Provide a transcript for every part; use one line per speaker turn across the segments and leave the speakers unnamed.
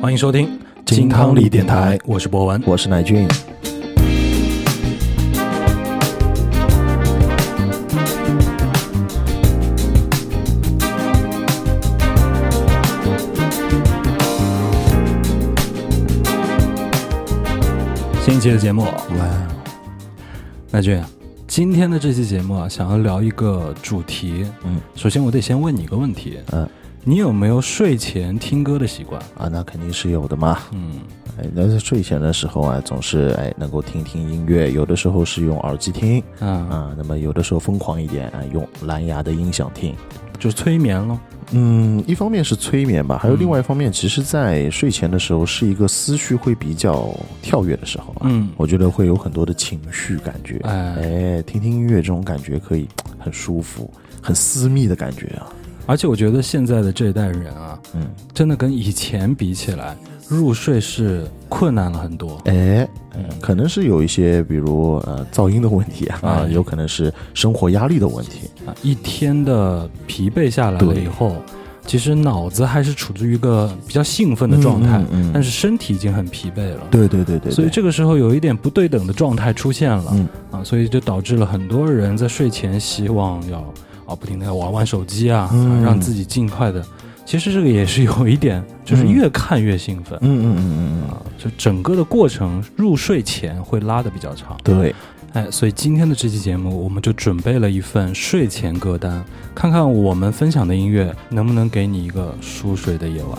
欢迎收听
金汤力电台
我是博文。
我是乃俊。
新一期的节目，
哇，
乃俊，今天的这期节目啊，想要聊一个主题。
嗯
首先我得先问你一个问题，
嗯
你有没有睡前听歌的习惯？
啊，那肯定是有的嘛。
嗯，
哎，那在睡前的时候啊，总是哎能够听听音乐，有的时候是用耳机听
啊，
啊，那么有的时候疯狂一点啊，用蓝牙的音响听。
就是催眠了。
嗯，一方面是催眠吧，还有
嗯
另外一方面，其实，在睡前的时候是一个思绪会比较跳跃的时候啊。
嗯，
我觉得会有很多的情绪感觉，
哎，
哎，听听音乐这种感觉可以很舒服、很私密的感觉啊。
而且我觉得现在的这一代人啊，
嗯，
真的跟以前比起来，入睡是困难了很多。
哎，
嗯
可能是有一些，比如呃噪音的问题啊，啊
哎
有可能是生活压力的问题。
啊，一天的疲惫下来了以后，其实脑子还是处于一个比较兴奋的状态，
嗯嗯嗯
但是身体已经很疲惫了。
对对对对，
所以这个时候有一点不对等的状态出现了、
嗯
啊，所以就导致了很多人在睡前希望要啊不停的玩玩手机啊，
嗯
啊让自己尽快的。其实这个也是有一点，就是
嗯
越看越兴奋、
嗯嗯嗯嗯嗯，
啊，就整个的过程入睡前会拉的比较长。
对，
哎，所以今天的这期节目，我们就准备了一份睡前歌单，看看我们分享的音乐能不能给你一个舒睡的夜晚。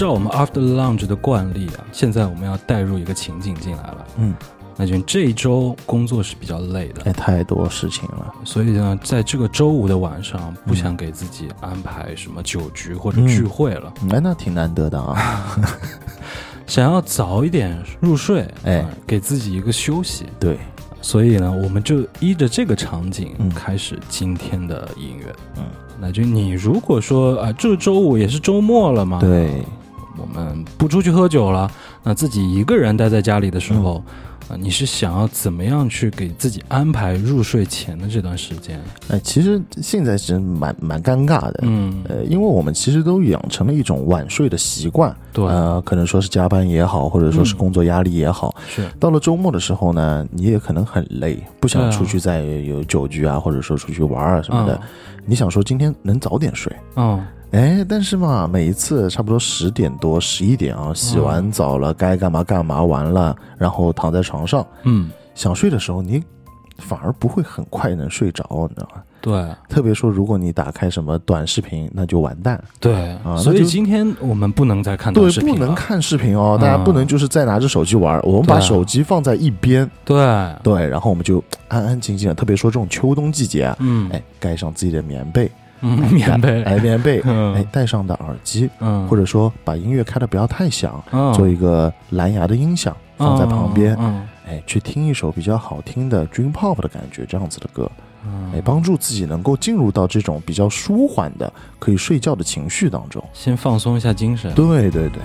照我们 After Lunch 的惯例啊，现在我们要带入一个情景进来了。
嗯，
那就这一周工作是比较累的，
哎，太多事情了。
所以呢，在这个周五的晚上，不想给自己安排什么酒局或者
嗯
聚会了，
哎，那挺难得的啊。
想要早一点入睡，
哎
啊给自己一个休息。
对，
所以呢，我们就依着这个场景
嗯
开始今天的音乐。
嗯，
那就你如果说啊，这周五也是周末了嘛，，
对，
我们不出去喝酒了，那自己一个人待在家里的时候，
嗯。
啊，你是想要怎么样去给自己安排入睡前的这段时间？
哎，其实现在是蛮蛮尴尬的。
嗯，
呃，因为我们其实都养成了一种晚睡的习惯，
对，
呃，可能说是加班也好，或者说是
嗯。
工作压力也好，
是，
到了周末的时候呢，你也可能很累，不想出去再有酒局啊，或者说出去玩啊什么的。你想说今天能早点睡，
嗯，
哎，但是嘛，每一次差不多十点多、十一点啊，洗完澡了，该干嘛干嘛完了，然后躺在床上
嗯。
想睡的时候，你反而不会很快能睡着，你知道吗？
对。
特别说，如果你打开什么短视频，那就完蛋。
对，
啊
所以今天我们不能再看短
对，
视频了。
不能，看视频哦，
嗯。
大家不能就是再拿着手机玩，我们把手机放在一边，
对，
对，然后我们就安安静静的，特别说这种秋冬季节啊，
嗯。
哎，盖上自己的棉被，
嗯，棉被，
哎，棉被，
嗯。
哎，戴上的耳机，
嗯，
或者说把音乐开的不要太响，
嗯。
做一个蓝牙的音响放在旁边，
嗯。
哎，去听一首比较好听的 Dream Pop 的感觉这样子的歌，
嗯，
哎，帮助自己能够进入到这种比较舒缓的可以睡觉的情绪当中。
先放松一下精神，
对对对，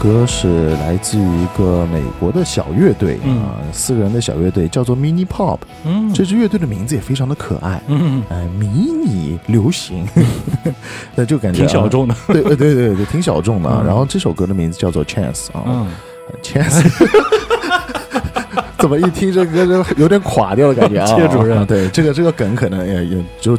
歌是来自于一个美国的小乐队
嗯。
啊，四个人的小乐队，叫做 Mini Pop。
嗯，
这支乐队的名字也非常的可爱，
嗯。
哎，迷你流行，那就感觉啊
挺小，众的，
对对对对对，挺小众的啊。
嗯。
然后这首歌的名字叫做 Chance 啊。
嗯
，，Chance。怎么一听这歌就有点垮掉的感觉啊？
谢主任。
啊对这个这个梗可能也也就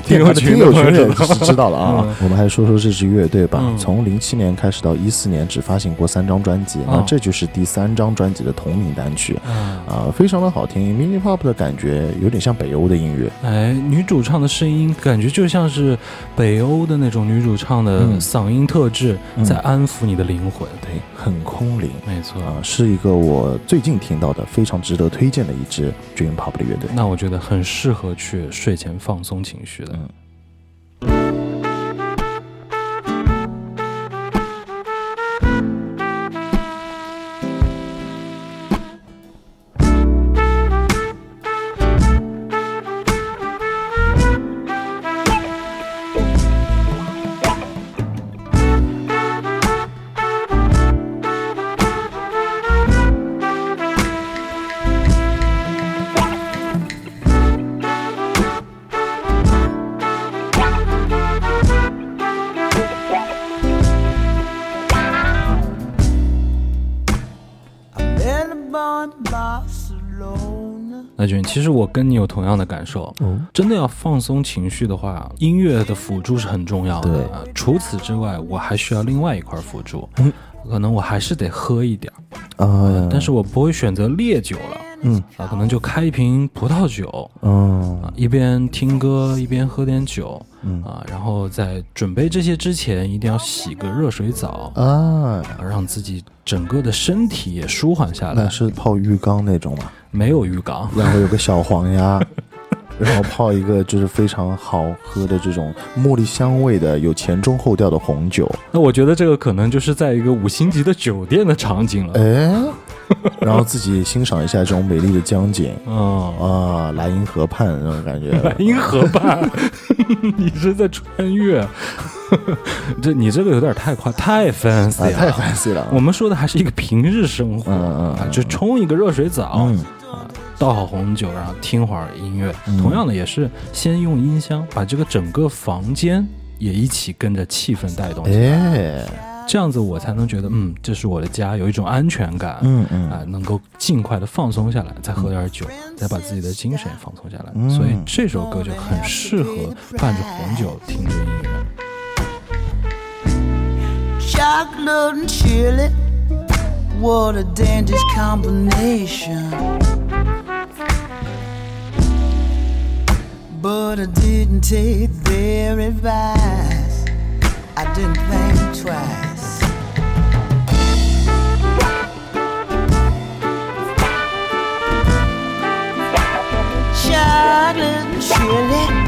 听的群也
的朋友
是知道了啊
嗯。
我们还说说这支乐队吧。
嗯
从零七年开始到一四年，只发行过三张专辑，那
哦
这就是第三张专辑的同名单曲
啊，
啊，非常的好听。Mini Pop 的感觉有点像北欧的音乐，
哎，女主唱的声音感觉就像是北欧的那种女主唱的
嗯
嗓音特质，
嗯
在安抚你的灵魂。
对，很空灵。
没错。
啊，是一个我最近听到的非常值得推荐的一支 Dream Pop 的乐队。
那我觉得很适合去睡前放松情绪的。
嗯
其实我跟你有同样的感受。
嗯，
真的要放松情绪的话，音乐的辅助是很重要的。
对。
啊除此之外，我还需要另外一块辅助。
嗯。
可能我还是得喝一点儿，
啊，
但是我不会选择烈酒了。
嗯。
啊，可能就开一瓶葡萄酒。
嗯。
啊，一边听歌一边喝点酒。
嗯。
啊，然后在准备这些之前，一定要洗个热水澡，
啊，
啊让自己整个的身体也舒缓下来。
那是泡浴缸那种嘛，
没有浴缸，
然后有个小黄鸭，然后泡一个就是非常好喝的这种茉莉香味的有前中后调的红酒，
那我觉得这个可能就是在一个五星级的酒店的场景了。
哎，然后自己欣赏一下这种美丽的江景。
哦，
啊，莱茵河畔那种感觉，
莱茵河畔，你是在穿越？这你这个有点太夸，太 fancy
太 fancy 了，
我们说的还是一个平日生活，
嗯嗯
就冲一个热水澡，
嗯。
啊，倒好红酒，然后听会儿音乐。
嗯
同样的，也是先用音箱把这个整个房间也一起跟着气氛带动起来，
哎，
这样子我才能觉得，嗯，这是我的家，有一种安全感。
嗯嗯
啊，能够尽快的放松下来，再喝点酒，再把自己的精神放松下来。
嗯
所以这首歌就很适合伴着红酒听着音乐。
Chocolate and chili. What a dangerous combination. But I didn't take their advice. I didn't think twice. Chocolate and chili.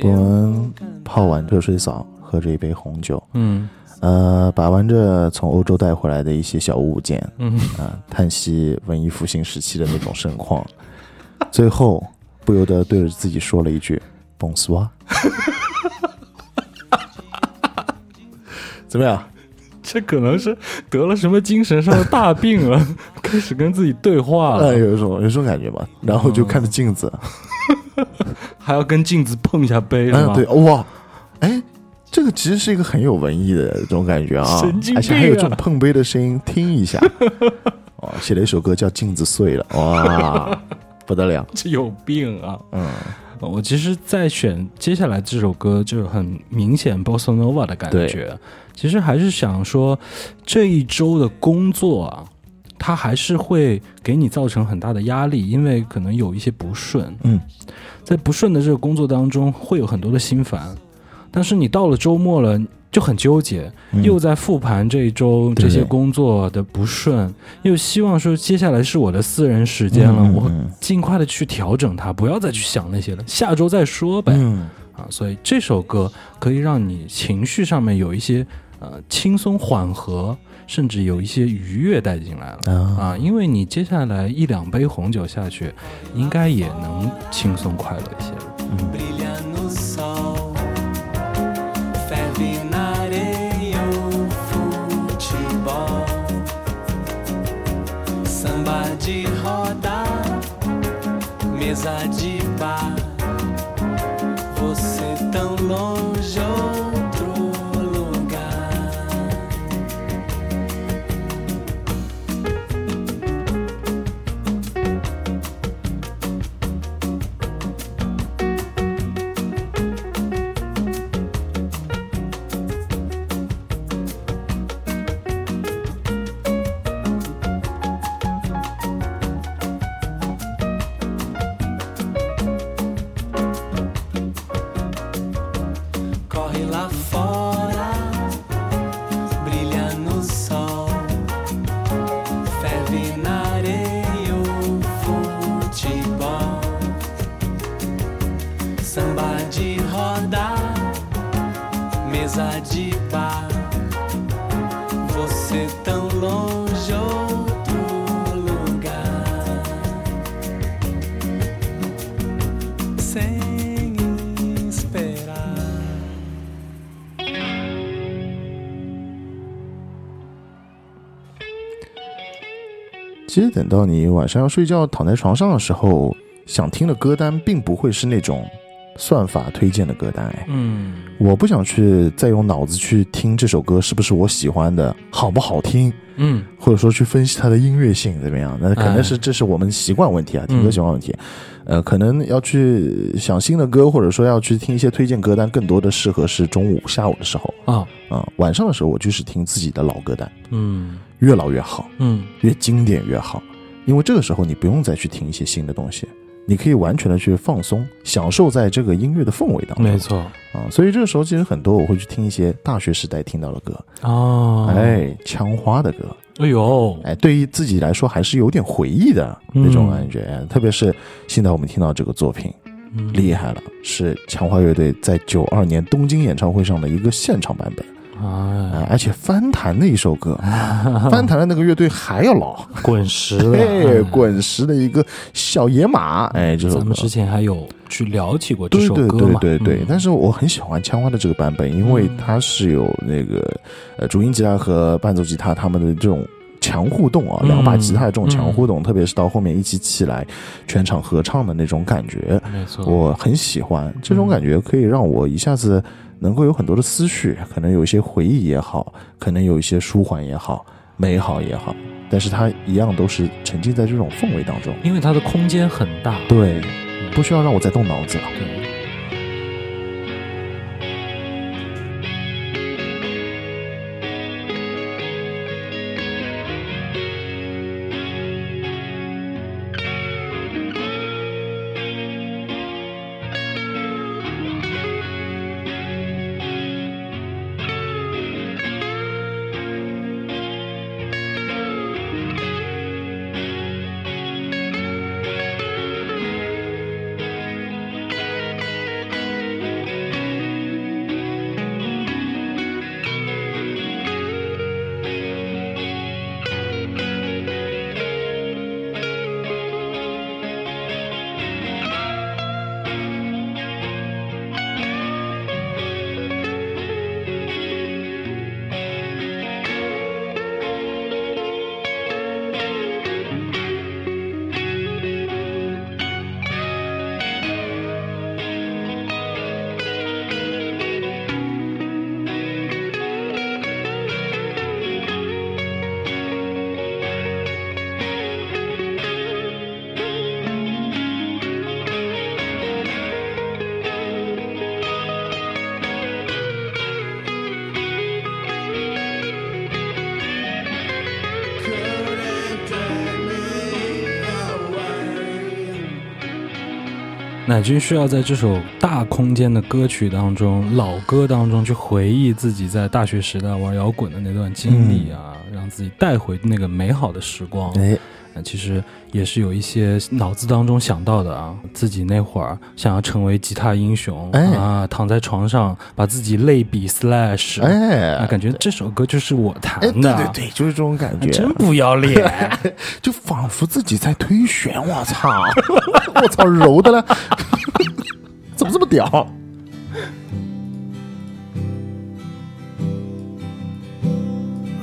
我们泡完热水澡，喝着一杯红酒，
嗯
呃，把玩着从欧洲带回来的一些小物件，
嗯，
啊、叹息文艺复兴时期的那种盛况，最后不由得对着自己说了一句 “Bonsoir”。怎么样？
这可能是得了什么精神上的大病了，开始跟自己对话了，
呃，有一种有一种感觉吧。然后就看着镜子，
还要跟镜子碰一下杯，是
嗯，
吧？
对，哇，哎，这个其实是一个很有文艺的这种感觉啊，
神经病啊
而且还有这种碰杯的声音，听一下。哦，写了一首歌叫《镜子碎了》，哇，不得了。
这有病啊！
嗯，
我其实，在选接下来这首歌，就是很明显 bossa nova 的感觉。其实还是想说，这一周的工作啊，它还是会给你造成很大的压力，因为可能有一些不顺。
嗯，
在不顺的这个工作当中，会有很多的心烦。但是你到了周末了，就很纠结，
嗯
又在复盘这一周
对
这些工作的不顺，又希望说接下来是我的私人时间了，我
嗯
尽快的去调整它，不要再去想那些了，下周再说呗。
嗯
啊，所以这首歌可以让你情绪上面有一些呃，轻松缓和，甚至有一些愉悦带进来了
啊，
因为你接下来一两杯红酒下去，应该也能轻松快乐一些。了。
Mesa de bar, você tão longe outro lugar. Sem esperar.
其实等到你晚上要睡觉躺在床上的时候，想听的歌单并不会是那种算法推荐的歌单。哎，
嗯，
我不想去再用脑子去听这首歌是不是我喜欢的，好不好听，
嗯，
或者说去分析它的音乐性怎么样。那可能是这是我们习惯问题啊，听歌习惯问题。呃，可能要去想新的歌，或者说要去听一些推荐歌单，更多的适合是中午、下午的时候。
啊，
啊、晚上的时候我就是听自己的老歌单，
嗯，
越老越好。
嗯，
越经典越好，因为这个时候你不用再去听一些新的东西，你可以完全的去放松，享受在这个音乐的氛围当中。
没错。
啊，所以这个时候其实很多我会去听一些大学时代听到的歌，
哦，，
哎，枪花的歌，
哎呦，
哎，对于自己来说还是有点回忆的那种感觉，哎特别是现在我们听到这个作品
嗯。
厉害了，是枪花乐队在九二年东京演唱会上的一个现场版本，
哎，
哎，而且翻弹的一首歌，翻弹的那个乐队还要老。
滚石的，
哎，滚石的一个小野马，哎，这首歌
咱们之前还有去聊起过这
对对对
首歌嘛？
对对，
嗯
但是我很喜欢枪花的这个版本，因为
嗯
它是有那个呃主音吉他和伴奏吉他他们的这种。强互动啊，
嗯
两把吉他的这种强
嗯
互动，特别是到后面一起起来，全场合唱的那种感觉，
没错，
我很喜欢。这
嗯
种感觉可以让我一下子能够有很多的思绪，可能有一些回忆也好，可能有一些舒缓也好，美好也好，但是它一样都是沉浸在这种氛围当中。
因为它的空间很大，
对，不需要让我再动脑子了。
对。乃军需要在这首大空间的歌曲当中、老歌当中去回忆自己在大学时代玩摇滚的那段经历啊，让自己带回那个美好的时光。
哎，
那其实也是有一些脑子当中想到的啊，自己那会儿想要成为吉他英雄，
哎
啊，躺在床上把自己类比 Slash，
哎
啊，感觉这首歌就是我
哎，
弹
对
的，
对对对，就是这种感觉，
真不要脸。
就仿佛自己在推弦，我操，我操，柔的了，屌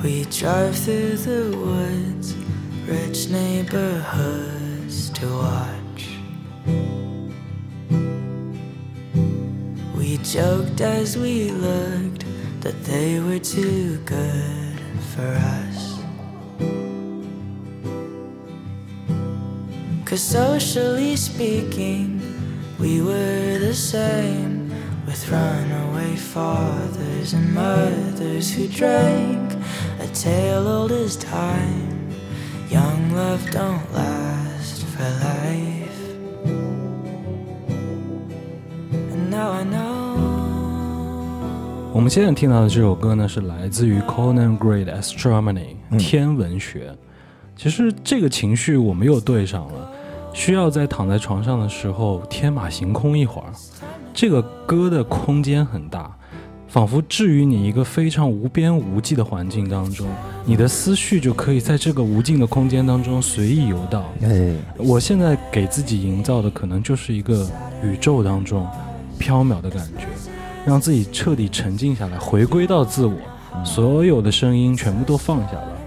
？We drive through the woods, rich neighborhoods to watch. We joked as we looked that they were too good for us. Cause socially speaking, we were the same with runaway fathers and mothers who drank a tale old as time. Young love don't last for life. And now I know.
我们现在听到的这首歌呢，是来自于 Conan Gray 的 Astronomy、天文学。其实这个情绪我们又对上了，需要在躺在床上的时候天马行空一会儿。这个歌的空间很大，仿佛置于你一个非常无边无际的环境当中，你的思绪就可以在这个无尽的空间当中随意游荡。
哎，
我现在给自己营造的可能就是一个宇宙当中缥缈的感觉，让自己彻底沉静下来，回归到自我，所有的声音全部都放下了。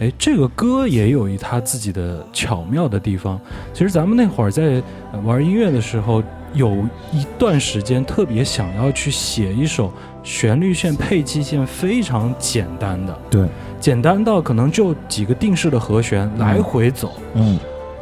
哎，这个歌也有一它自己的巧妙的地方。其实咱们那会儿在呃玩音乐的时候，有一段时间特别想要去写一首旋律线、配器线非常简单的，
对，
简单到可能就几个定式的和弦来回走。
嗯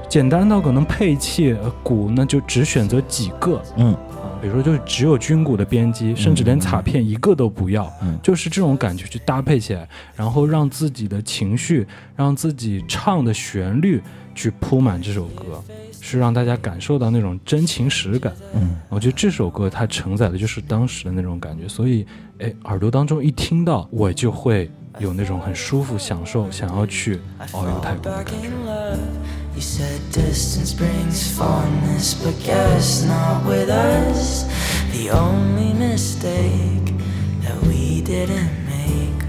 简单到可能配器呃鼓那就只选择几个
嗯
啊，比如说就是只有军鼓的编辑，甚至连卡片一个都不要，
嗯
就是这种感觉去搭配起来，然后让自己的情绪，让自己唱的旋律去铺满这首歌，是让大家感受到那种真情实感。
嗯，
我觉得这首歌它承载的就是当时的那种感觉，所以哎，耳朵当中一听到，我就会有那种很舒服、享受、想要去遨游太空的感觉。
You said distance brings fondness, but guess not with us. The only mistake that we didn't make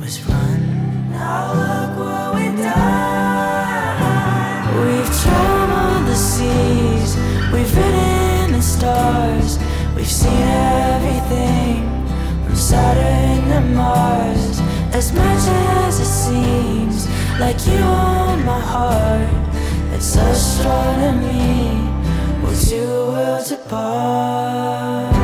was run. Now look what we've done. We've traveled the seas, we've ridden the stars, we've seen everything from Saturn to Mars. As much as it seems like you own my heart, it's astronomy. We're two worlds apart.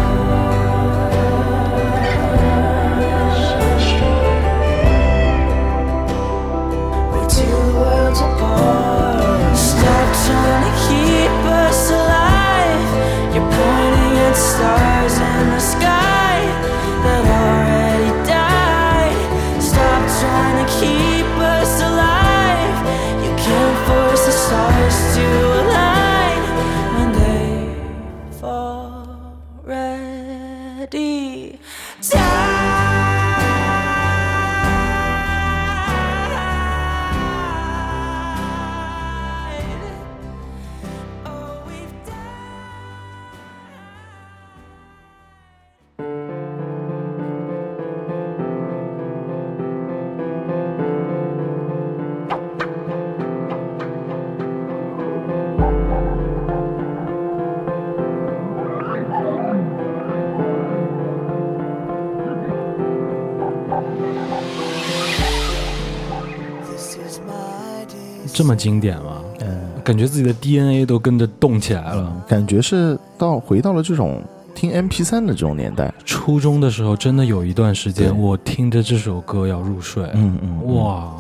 么经典吗？
嗯，
感觉自己的 DNA 都跟着动起来了。
感觉是到回到了这种听 MP 三的这种年代。
初中的时候，真的有一段时间，我听着这首歌要入睡。
嗯嗯，
哇！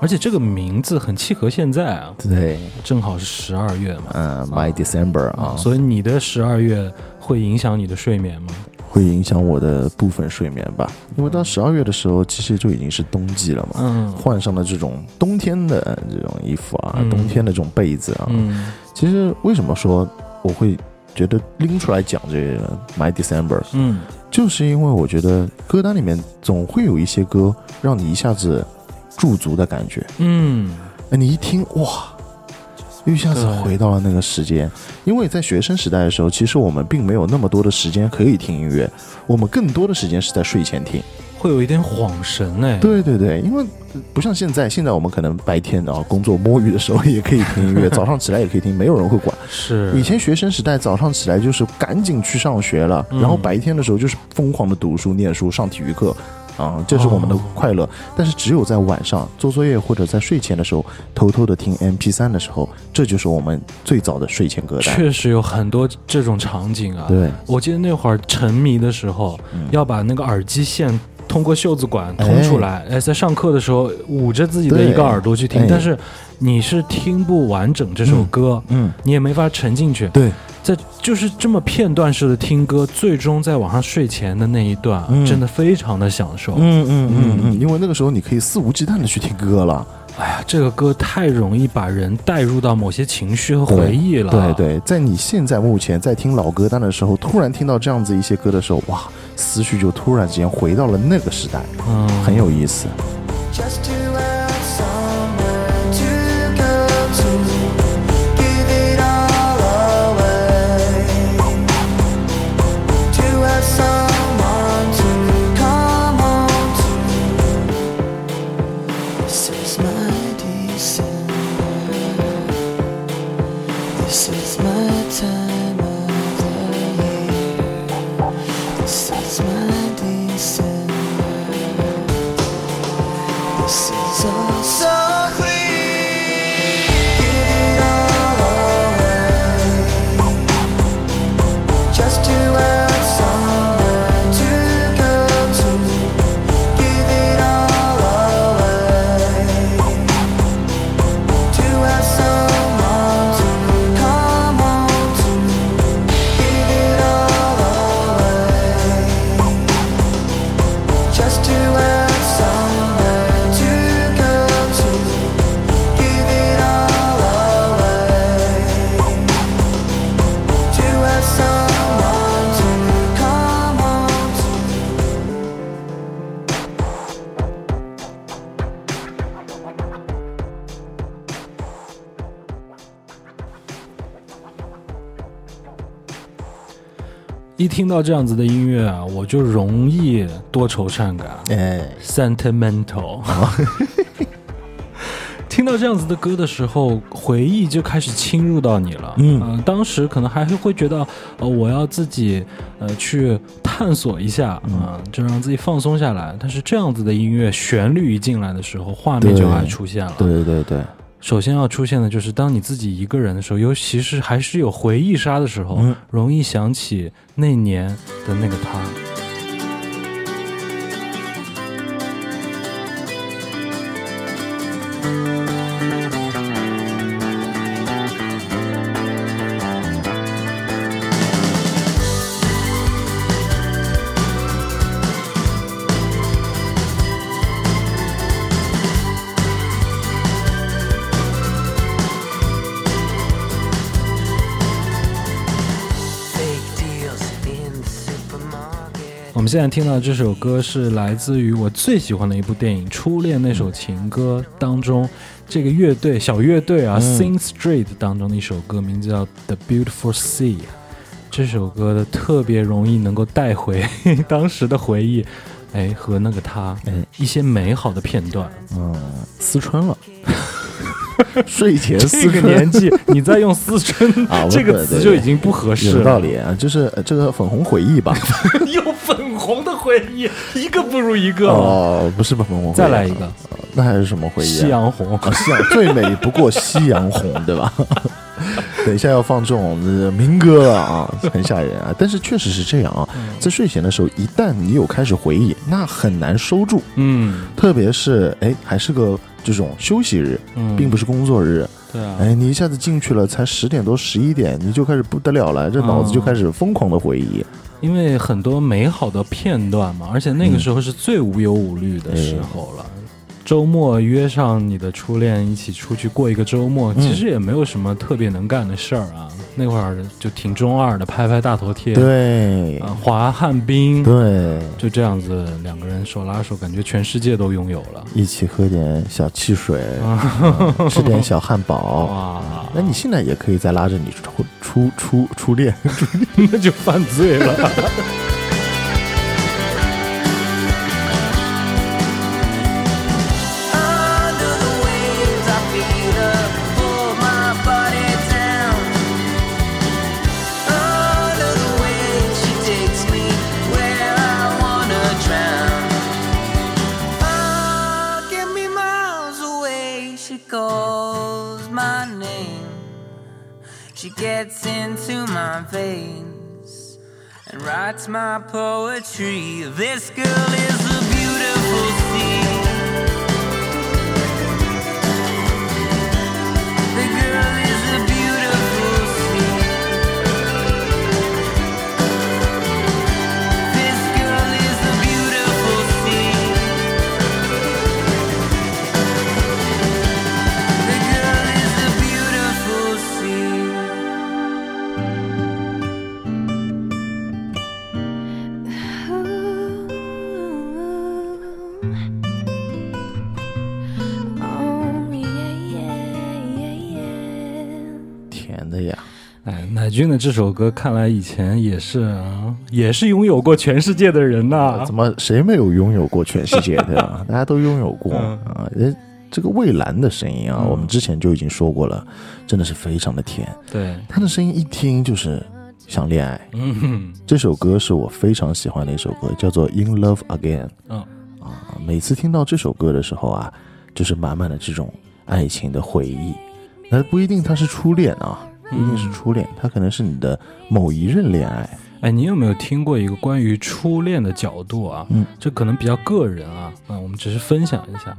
而且这个名字很契合现在啊，
对，
正好是十二月嘛，
嗯，My December 啊，
所以你的十二月会影响你的睡眠吗？
会影响我的部分睡眠吧。因为到十二月的时候，其实就已经是冬季了嘛，
嗯
换上了这种冬天的这种衣服啊，
嗯
冬天的这种被子啊。
嗯
其实为什么说我会觉得拎出来讲这个《My December》，
嗯，
就是因为我觉得歌单里面总会有一些歌让你一下子驻足的感觉。
嗯，
哎，你一听哇，又一下子回到了那个时间。因为在学生时代的时候，其实我们并没有那么多的时间可以听音乐，我们更多的时间是在睡前听。
会有一点恍神哎。，
对对对，因为不像现在，现在我们可能白天啊工作摸鱼的时候也可以听音乐，早上起来也可以听，没有人会管。
是
以前学生时代早上起来就是赶紧去上学了，
嗯
然后白天的时候就是疯狂的读书、念书、上体育课，啊、这是我们的
哦
快乐。但是只有在晚上做作业或者在睡前的时候，偷偷的听 MP 3的时候，这就是我们最早的睡前歌单。
确实有很多这种场景啊。
对，
我记得那会儿沉迷的时候，
嗯
要把那个耳机线通过袖子管通出来，哎，在上课的时候捂着自己的一个耳朵去听
哎，
但是你是听不完整这首歌，
嗯，
你也没法沉进去。
对，
在就是这么片段式的听歌，最终在晚上睡前的那一段真的非常的享受。
嗯嗯嗯嗯，因为那个时候你可以肆无忌惮的去听歌了。
哎呀，这个歌太容易把人带入到某些情绪和回忆了。
对对，在你现在目前在听老歌单的时候，突然听到这样子一些歌的时候，哇，思绪就突然之间回到了那个时代，
嗯，
很有意思。
一听到这样子的音乐啊，我就容易多愁善感
哎
，，sentimental。听到这样子的歌的时候，回忆就开始侵入到你了。
嗯
呃当时可能还是会觉得，呃，我要自己呃去探索一下啊、就让自己放松下来。但是这样子的音乐旋律一进来的时候，画面就还出现了。
对对对，
首先要出现的就是当你自己一个人的时候，尤其是还是有回忆杀的时候，
嗯
容易想起那年的那个他。现在听到这首歌是来自于我最喜欢的一部电影《初恋那首情歌》当中，这个乐队小乐队啊、
嗯
s i n g Street 当中的一首歌，名字叫《The Beautiful Sea》。这首歌的特别容易能够带回 当时的回忆，哎，和那个他
哎，
一些美好的片段。
嗯，思春了，睡前思
这个年纪，你再用思春
啊
这个词就已经不合适了
有
了。
道理啊，就是呃这个粉红回忆吧。
有粉红的回忆，一个不如一个。
哦，不是粉红回忆，
再来一个，
那还是什么回忆、啊？
夕阳红。
啊，夕阳最美不过夕阳红，对吧？等一下要放这种呃民歌了啊，很吓人啊。但是确实是这样啊，在睡前的时候，一旦你有开始回忆，那很难收住。
嗯
特别是哎，还是个这种休息日，
嗯，
并不是工作日。
对啊。
哎，你一下子进去了，才十点多、十一点，你就开始不得了了，这脑子就开始疯狂的回忆。
因为很多美好的片段嘛，而且那个时候是最无忧无虑的时候了。周末约上你的初恋一起出去过一个周末，
嗯
其实也没有什么特别能干的事儿啊。那会儿就挺中二的，拍拍大头贴，
对
啊，滑旱冰，
对，
就这样子，两个人手拉手，感觉全世界都拥有了。
一起喝点小汽水，嗯吃点小汉堡。
哇，
那你现在也可以再拉着你初初初初恋，
那就犯罪了。
Poetry. This girl is
哎，乃俊的这首歌，看来以前也是啊，也是拥有过全世界的人呐、
怎么谁没有拥有过全世界对啊？大家都拥有过
嗯
啊。呃这个蔚蓝的声音啊，
嗯
我们之前就已经说过了，真的是非常的甜。
对，
他的声音一听就是想恋爱。
嗯哼，
这首歌是我非常喜欢的一首歌，叫做《In Love Again》。
嗯
啊，每次听到这首歌的时候啊，就是满满的这种爱情的回忆。那不一定他是初恋啊，不一定是初恋，他可能是你的某一任恋爱。
哎，你有没有听过一个关于初恋的角度啊？
嗯，
这可能比较个人啊，嗯，我们只是分享一下，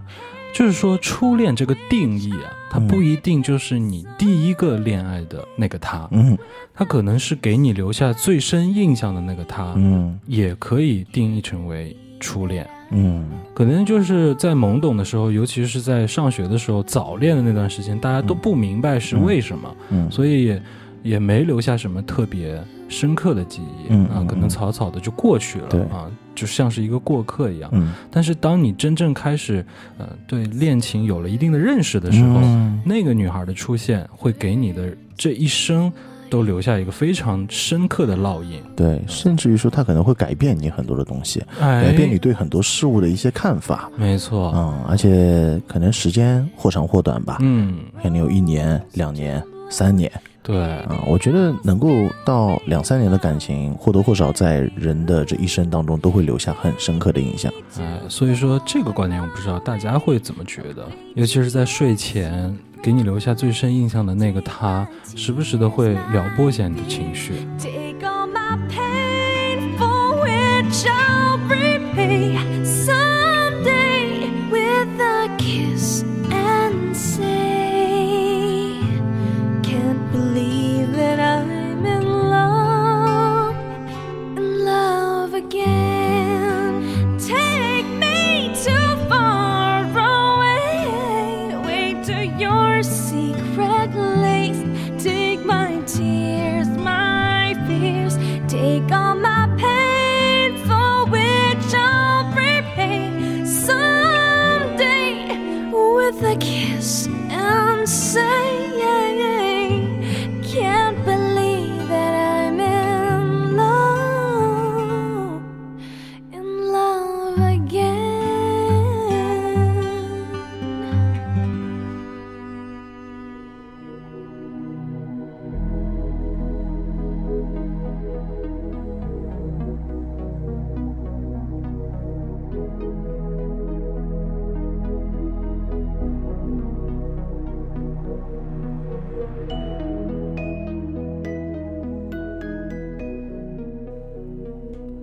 就是说初恋这个定义啊，它
嗯
不一定就是你第一个恋爱的那个他，
嗯
它可能是给你留下最深印象的那个他，
嗯
也可以定义成为初恋。
嗯。
可能就是在懵懂的时候，尤其是在上学的时候，早恋的那段时间，大家都不明白是为什么，
嗯，
所以也也没留下什么特别深刻的记忆、啊，
嗯嗯
可能草草的就过去了
对。
啊，就像是一个过客一样。
嗯。
但是当你真正开始呃对恋情有了一定的认识的时候，
嗯。
那个女孩的出现会给你的这一生都留下一个非常深刻的烙印，
对，甚至于说它可能会改变你很多的东西，
哎。
改变你对很多事物的一些看法。
没错，
嗯，而且可能时间或长或短吧，
嗯，
可能有一年、两年、三年
对，
啊、我觉得能够到两三年的感情，或多或少在人的这一生当中都会留下很深刻的印象。
哎，所以说这个观点我不知道大家会怎么觉得，尤其是在睡前给你留下最深印象的那个他，时不时的会撩拨一下你的情绪。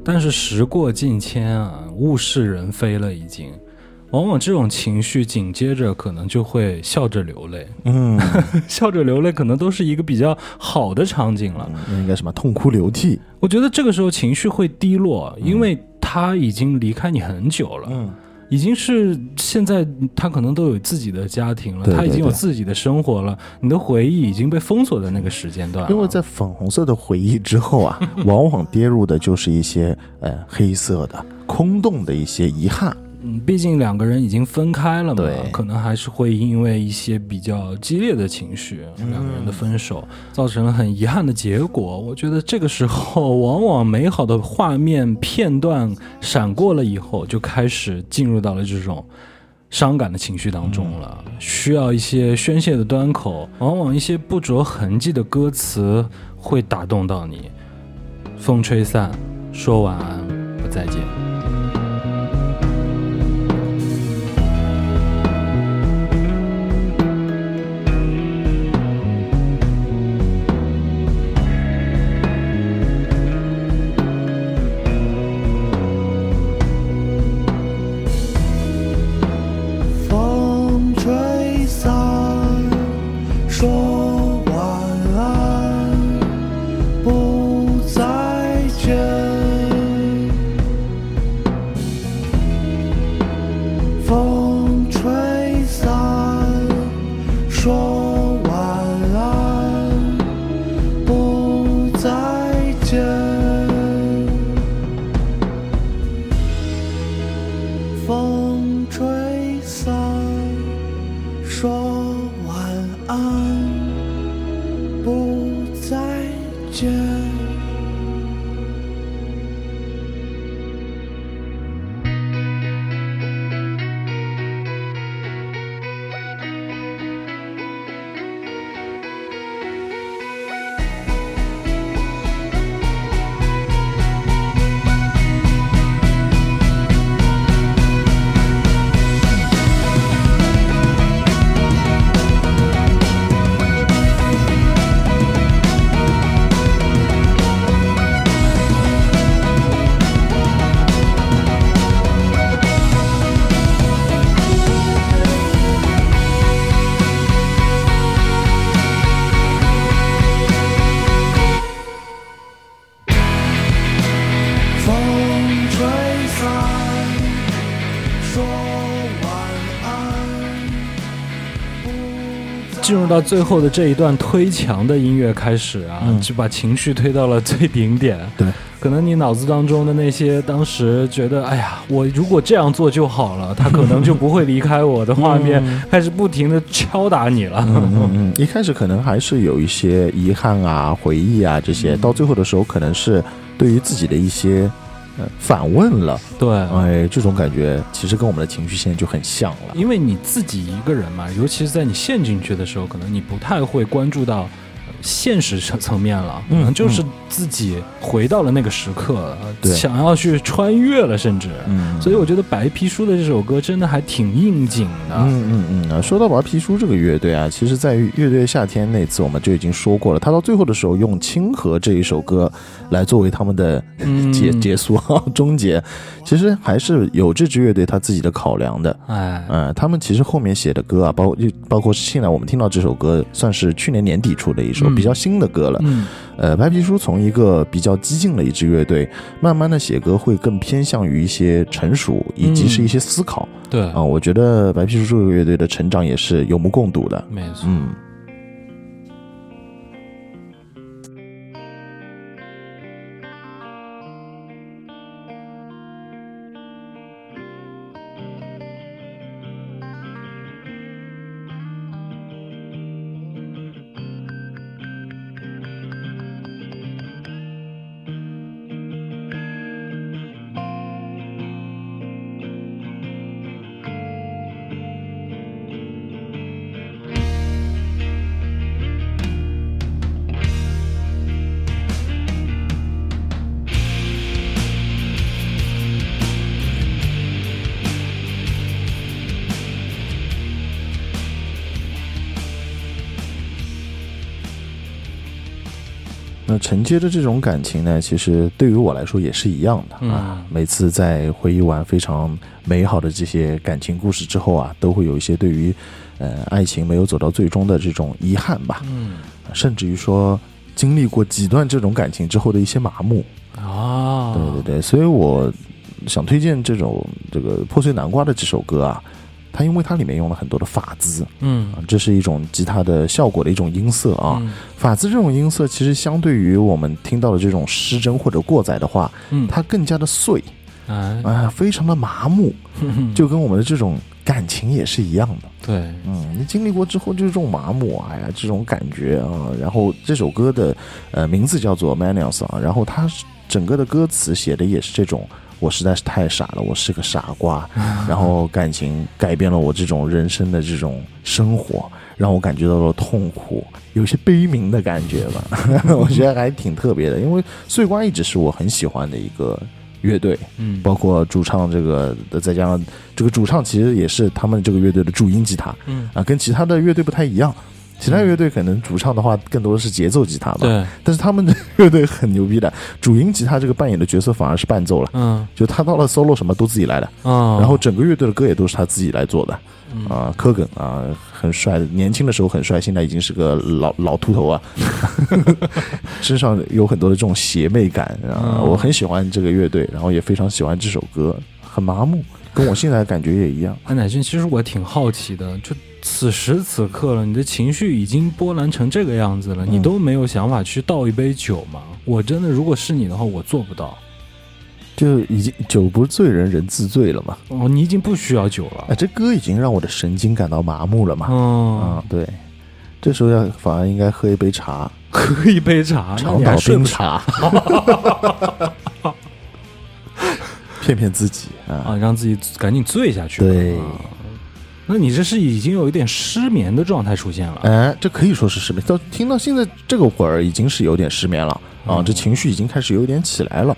但是时过境迁啊，物是人非了已经。往往这种情绪紧接着可能就会笑着流泪，
嗯，
笑着流泪可能都是一个比较好的场景了。
那应该什么痛哭流涕？
我觉得这个时候情绪会低落，因为他已经离开你很久了。
嗯
已经是现在他可能都有自己的家庭了，
对
他已经有自己的生活了，你的回忆已经被封锁在那个时间段。
因为在粉红色的回忆之后啊，往往跌入的就是一些呃黑色的、空洞的一些遗憾。
嗯，毕竟两个人已经分开了嘛，可能还是会因为一些比较激烈的情绪，两个人的分手造成了很遗憾的结果。我觉得这个时候，往往美好的画面片段闪过了以后，就开始进入到了这种。伤感的情绪当中了，需要一些宣泄的端口，往往一些不着痕迹的歌词会打动到你。风吹散，说晚安，不再见。进入到最后的这一段推墙的音乐开始啊，
嗯
就把情绪推到了最顶点。
对，
可能你脑子当中的那些当时觉得，哎呀，我如果这样做就好了，他可能就不会离开我的画 面，开始不停的敲打你了。
嗯嗯，一开始可能还是有一些遗憾啊、回忆啊这些，到最后的时候可能是对于自己的一些呃反问了。
对，
哎，这种感觉其实跟我们的情绪线就很像了。
因为你自己一个人嘛，尤其是在你陷进去的时候，可能你不太会关注到。呃现实层层面了，可
嗯
能就是自己回到了那个时刻，呃
对。
想要去穿越了，甚至，
嗯
所以我觉得白皮书的这首歌真的还挺应景的。
嗯嗯嗯啊，说到白皮书这个乐队啊，其实在乐队夏天那次我们就已经说过了，他到最后的时候用《清河》这一首歌来作为他们的
嗯。
结结束终结，其实还是有这支乐队他自己的考量的。
哎，
嗯，他们其实后面写的歌啊，包包括现在我们听到这首歌，算是去年年底出的一首
嗯
比较新的歌了。
嗯，
呃，白皮书从一个比较激进的一支乐队，慢慢的写歌会更偏向于一些成熟，以及是一些思考
对
啊、，我觉得白皮书这个乐队的成长也是有目共睹的。
没错。
嗯。承接着这种感情呢，其实对于我来说也是一样的啊。
嗯
每次在回忆完非常美好的这些感情故事之后啊，都会有一些对于呃爱情没有走到最终的这种遗憾吧，
嗯
甚至于说经历过几段这种感情之后的一些麻木。
啊，
对对对，所以我想推荐这种这个破碎南瓜的这首歌啊，它因为它里面用了很多的法兹
嗯
啊，这是一种吉他的效果的一种音色啊。
嗯
法兹这种音色其实相对于我们听到的这种失真或者过载的话，
嗯，
它更加的碎
哎，
啊，非常的麻木，
嗯
就跟我们的这种感情也是一样的。
对，
嗯，你经历过之后就是这种麻木，哎呀，这种感觉啊。然后这首歌的呃名字叫做《Manias》啊，然后它整个的歌词写的也是这种，我实在是太傻了，我是个傻瓜，然后感情改变了我这种人生的这种生活，让我感觉到了痛苦，有些悲鸣的感觉吧。我觉得还挺特别的，因为碎瓜一直是我很喜欢的一个乐队，
嗯，
包括主唱这个，再加上这个主唱其实也是他们这个乐队的主音吉他
嗯，
啊，跟其他的乐队不太一样。其他乐队可能主唱的话更多的是节奏吉他吧，
对，
但是他们的乐队很牛逼的，主音吉他这个扮演的角色反而是伴奏了，
嗯
就他到了 solo 什么都自己来的，
嗯，
然后整个乐队的歌也都是他自己来做的
嗯
啊。科梗啊，很帅的，年轻的时候很帅，现在已经是个老老秃头啊，身上有很多的这种邪魅感啊，
嗯
我很喜欢这个乐队，然后也非常喜欢这首歌，很麻木，跟我现在的感觉也一样。
安乃俊，其实我挺好奇的，就此时此刻了，你的情绪已经波澜成这个样子了，
嗯。
你都没有想法去倒一杯酒吗？我真的，如果是你的话，我做不到。
就已经酒不醉人人自醉了嘛，
哦，你已经不需要酒
啊，
了。
这歌已经让我的神经感到麻木了嘛，
嗯。
啊，，对，这时候要反而应该喝一杯茶，
喝一杯茶，
长岛冰茶，骗骗自己啊。
啊，让自己赶紧醉下去。
对。
啊那你这是已经有一点失眠的状态出现了。
哎，这可以说是失眠。到听到现在这个会儿，已经是有点失眠了啊，
嗯
这情绪已经开始有点起来了。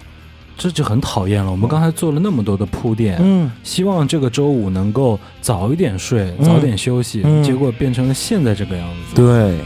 这就很讨厌了。我们刚才做了那么多的铺垫，
嗯，
希望这个周五能够早一点睡，
嗯
早点休息，
嗯
结果变成了现在这个样子。
对，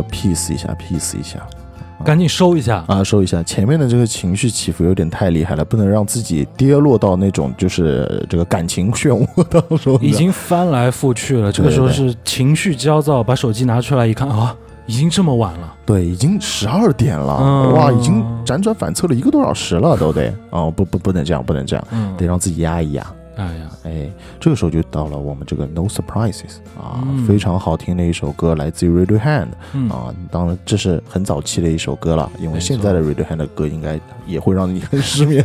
要 peace 一下，peace 一下。
赶紧收一下。
啊，收一下。前面的这个情绪起伏有点太厉害了，不能让自己跌落到那种就是这个感情漩涡当中。
已经翻来覆去了，这个时候是情绪焦躁，把手机拿出来一看，啊，已经这么晚了。
对，已经十二点了，
嗯。
哇，已经辗转反侧了一个多小时了，都得。哦，不不不能这样，不能这样，
嗯，
得让自己压一压
哎呀，
哎，这个时候就到了我们这个 No Surprises 啊，
嗯。
非常好听的一首歌，来自于 Radiohead
嗯。
啊。当然，这是很早期的一首歌了，因为现在的 Radiohead 的歌应该也会让你很失眠，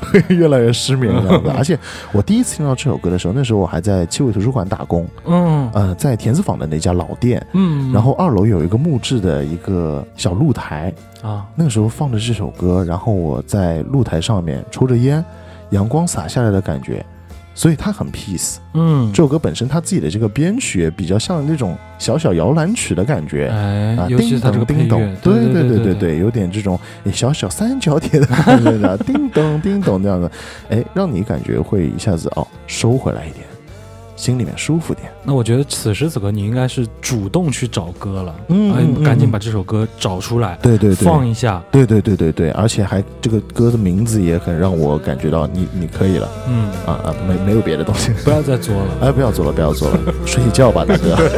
会 越来越失眠这样子。而且我第一次听到这首歌的时候，那时候我还在七味图书馆打工，
嗯。
呃，在田子坊的那家老店，
嗯，
然后二楼有一个木质的一个小露台，
啊，
那个时候放着这首歌，然后我在露台上面抽着烟，阳光洒下来的感觉，所以它很 peace。
嗯，
这首歌本身它自己的这个编曲也比较像那种小小摇篮曲的感觉。啊，，
哎尤其是
叮咚叮咚，，对
对对
对对对，有点这种小小三角铁的感觉的，叮咚叮咚这样的，哎，让你感觉会一下子哦收回来一点，心里面舒服点。
那我觉得此时此刻你应该是主动去找歌了，
嗯
赶紧把这首歌找出来，
对对对，
放一下，
对对对对对，而且还这个歌的名字也很让我感觉到你你可以了。
嗯，
啊啊，没没有别的东西，
不要再作了。
哎，不要作了，不要作了，睡觉吧，大哥。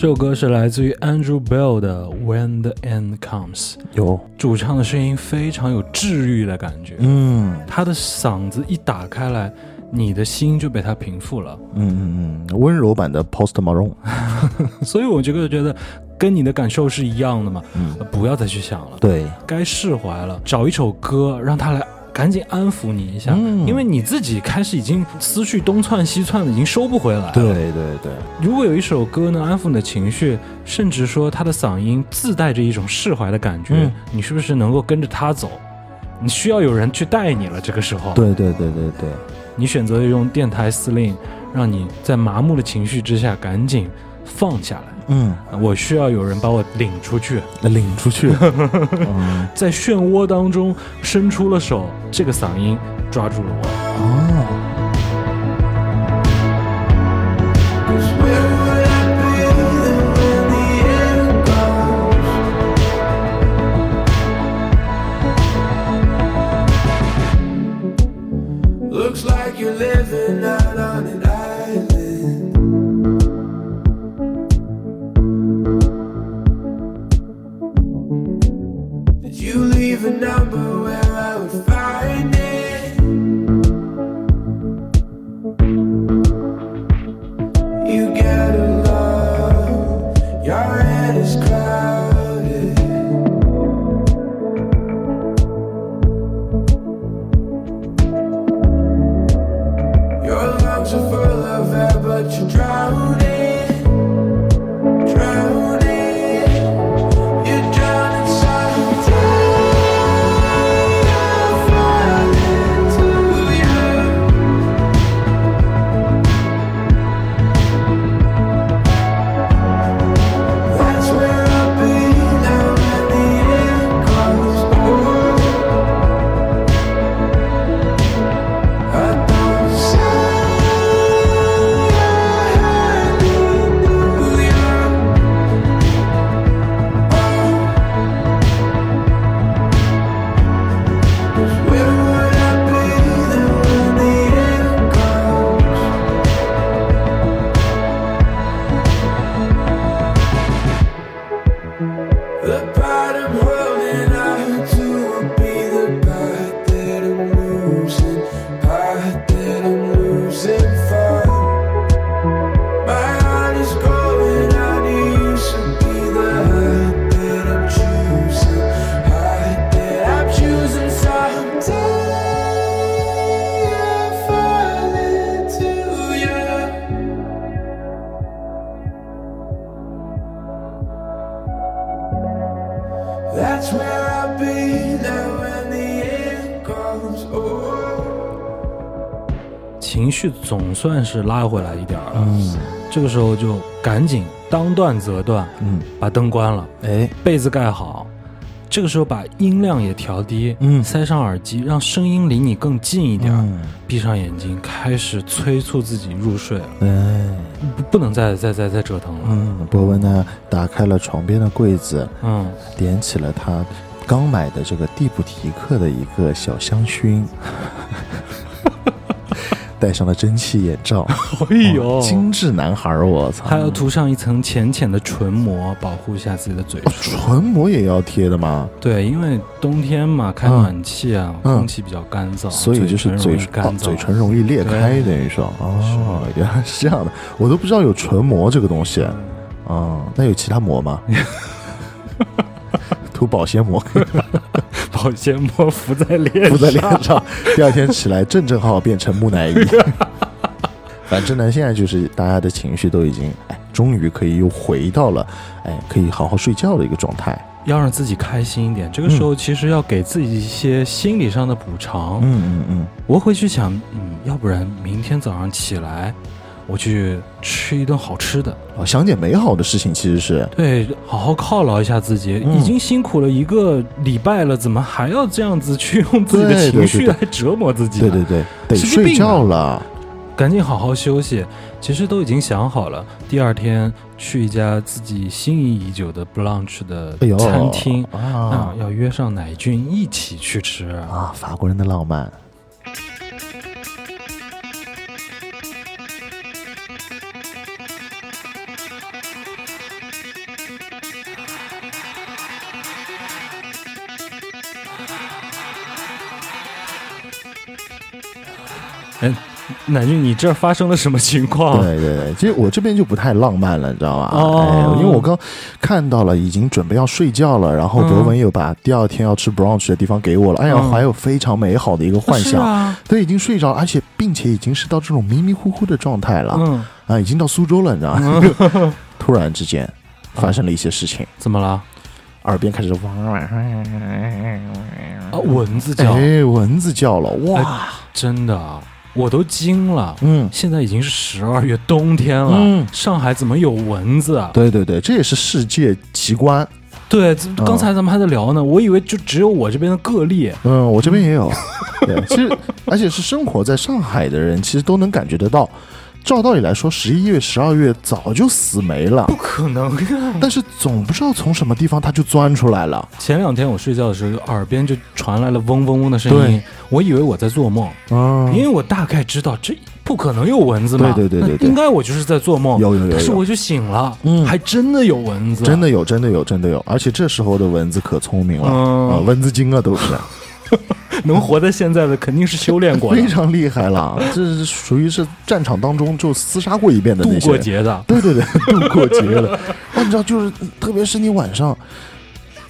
这首歌是来自于 Andrew Bell 的《When the End Comes》，
有，
主唱的声音非常有治愈的感觉，
嗯。
他的嗓子一打开来，你的心就被他平复了。
嗯嗯嗯，温柔版的 Post Malone，
所以我这个觉得跟你的感受是一样的嘛，
嗯，
不要再去想了，
对，
该释怀了，找一首歌让他来。赶紧安抚你一下，
嗯
因为你自己开始已经思绪东窜西窜的，已经收不回来了。
对对对，
如果有一首歌能安抚你的情绪，甚至说他的嗓音自带着一种释怀的感觉，
嗯
你是不是能够跟着他走？你需要有人去带你了。这个时候，
对对对对对，
你选择用电台司令，让你在麻木的情绪之下赶紧放下来。
嗯，
我需要有人把我领出去，
那领出去，嗯，
在漩涡当中伸出了手，这个嗓音抓住了我。
哦，
总算是拉回来一点儿了。
嗯。
这个时候就赶紧当断则断，
嗯，
把灯关了，
哎，
被子盖好。这个时候把音量也调低，
嗯。
塞上耳机，让声音离你更近一点。
嗯。
闭上眼睛，开始催促自己入睡了，
哎，
不不能再再再再折腾了。
嗯，博文呢打开了床边的柜子，
嗯，
点起了他刚买的这个蒂普提克的一个小香薰，戴上了蒸汽眼罩，
哎呦
精致男孩儿，我操！
还要涂上一层浅浅的唇膜，保护一下自己的嘴
哦
唇。
唇膜也要贴的吗？
对，因为冬天嘛，开暖气啊，
嗯
空气比较干燥，
所以就是嘴。
嘴唇容易
裂开，等于说哦，原来是这样的，我都不知道有唇膜这个东西嗯。那有其他膜吗？涂保鲜膜
保鲜膜敷在脸上，
敷在脸上，第二天起来正正好好变成木乃伊。反正呢，现在就是大家的情绪都已经，哎，终于可以又回到了，哎，可以好好睡觉的一个状态。
要让自己开心一点。这个时候其实要给自己一些心理上的补偿。
嗯嗯嗯，
我会去想，嗯，要不然明天早上起来，我去吃一顿好吃的，
哦，想点美好的事情，其实是，
对，好好犒劳一下自己。
嗯
已经辛苦了一个礼拜了，怎么还要这样子去用自己的情绪来折磨自己呢？
对对对，得睡觉了。
赶紧好好休息。其实都已经想好了，第二天去一家自己心仪已久的 brunch 的餐厅。啊
啊，
要约上乃俊一起去吃。
啊，法国人的浪漫。
乃俊，你这发生了什么情况？
对对对，其实我这边就不太浪漫了，你知道吗？
哦。
哎，因为我刚看到了，已经准备要睡觉了，然后
嗯
博文又把第二天要吃 brunch 的地方给我了，哎呀，
嗯
怀有非常美好的一个幻想，
是啊，
对，已经睡着，而且并且已经是到这种迷迷糊糊的状态了，
嗯，
啊，已经到苏州了，你知道吗？突然之间发生了一些事情，
怎么了？
耳边开始汪，
啊，蚊子叫，
哎，蚊子叫了，哇，
真的啊，我都惊了。
嗯。
现在已经是十二月冬天了，
嗯
上海怎么有蚊子啊？
对对对，这也是世界奇观。
对，刚才咱们还在聊呢，我以为就只有我这边的个例。
嗯，我这边也有。对，其实而且是生活在上海的人，其实都能感觉得到。照道理来说，十一月、十二月早就死没了。
不，可能呀！
但是总不知道从什么地方它就钻出来了。
前两天我睡觉的时候，耳边就传来了嗡嗡嗡的声音，我以为我在做梦，
嗯
因为我大概知道这不可能有蚊子嘛，
对对对对对。
应该我就是在做梦，
有有有有。
但是我就醒了，
嗯。
还真的有蚊子，
真的有，真的有，真的有。而且这时候的蚊子可聪明了，
嗯。
啊，蚊子精啊，都是
能活在现在的肯定是修炼过的
非，常厉害了。这是属于是战场当中就厮杀过一遍的那些人。
过节的。
对对对，度过节了。那 你知道，就是特别是你晚上，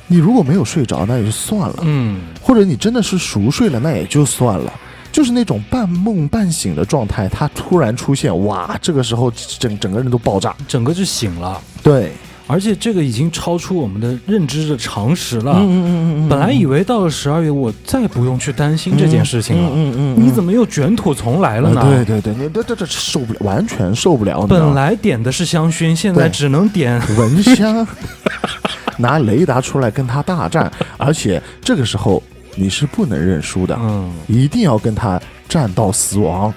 你如果没有睡着，那也就算了。
嗯，
或者你真的是熟睡了，那也就算了。就是那种半梦半醒的状态，他突然出现，哇，这个时候整整个人都爆炸。
整个就醒了，
对，
而且这个已经超出我们的认知的常识了。
嗯嗯嗯嗯，
本来以为到了十二月，我再不用去担心这件事情了。
嗯嗯
你怎么又卷土重来了呢？
对对对，你这这这受不了，完全受不了。
本来点的是香薰，现在只能点。
蚊香，拿雷达出来跟他大战，而且这个时候你是不能认输的，
嗯，
一定要跟他战到死亡。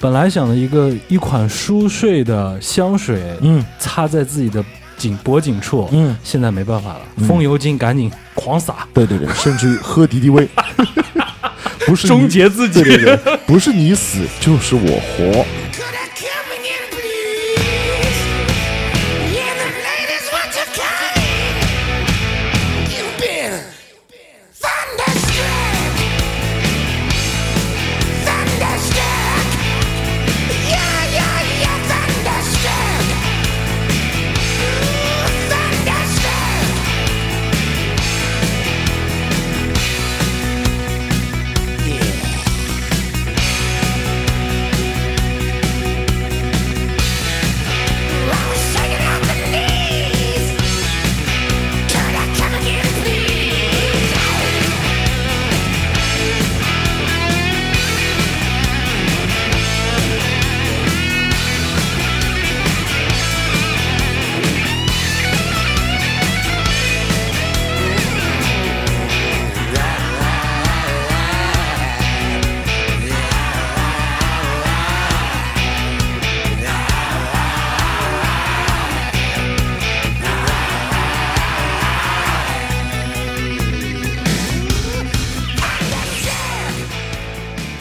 本来想的一个一款舒睡的香水，
嗯
擦在自己的颈脖颈处，
嗯，
现在没办法了，
嗯
风油精赶紧狂撒，
对对对，甚至于喝敌敌畏，不是
终结自己。
对对对，不是你死就是我活。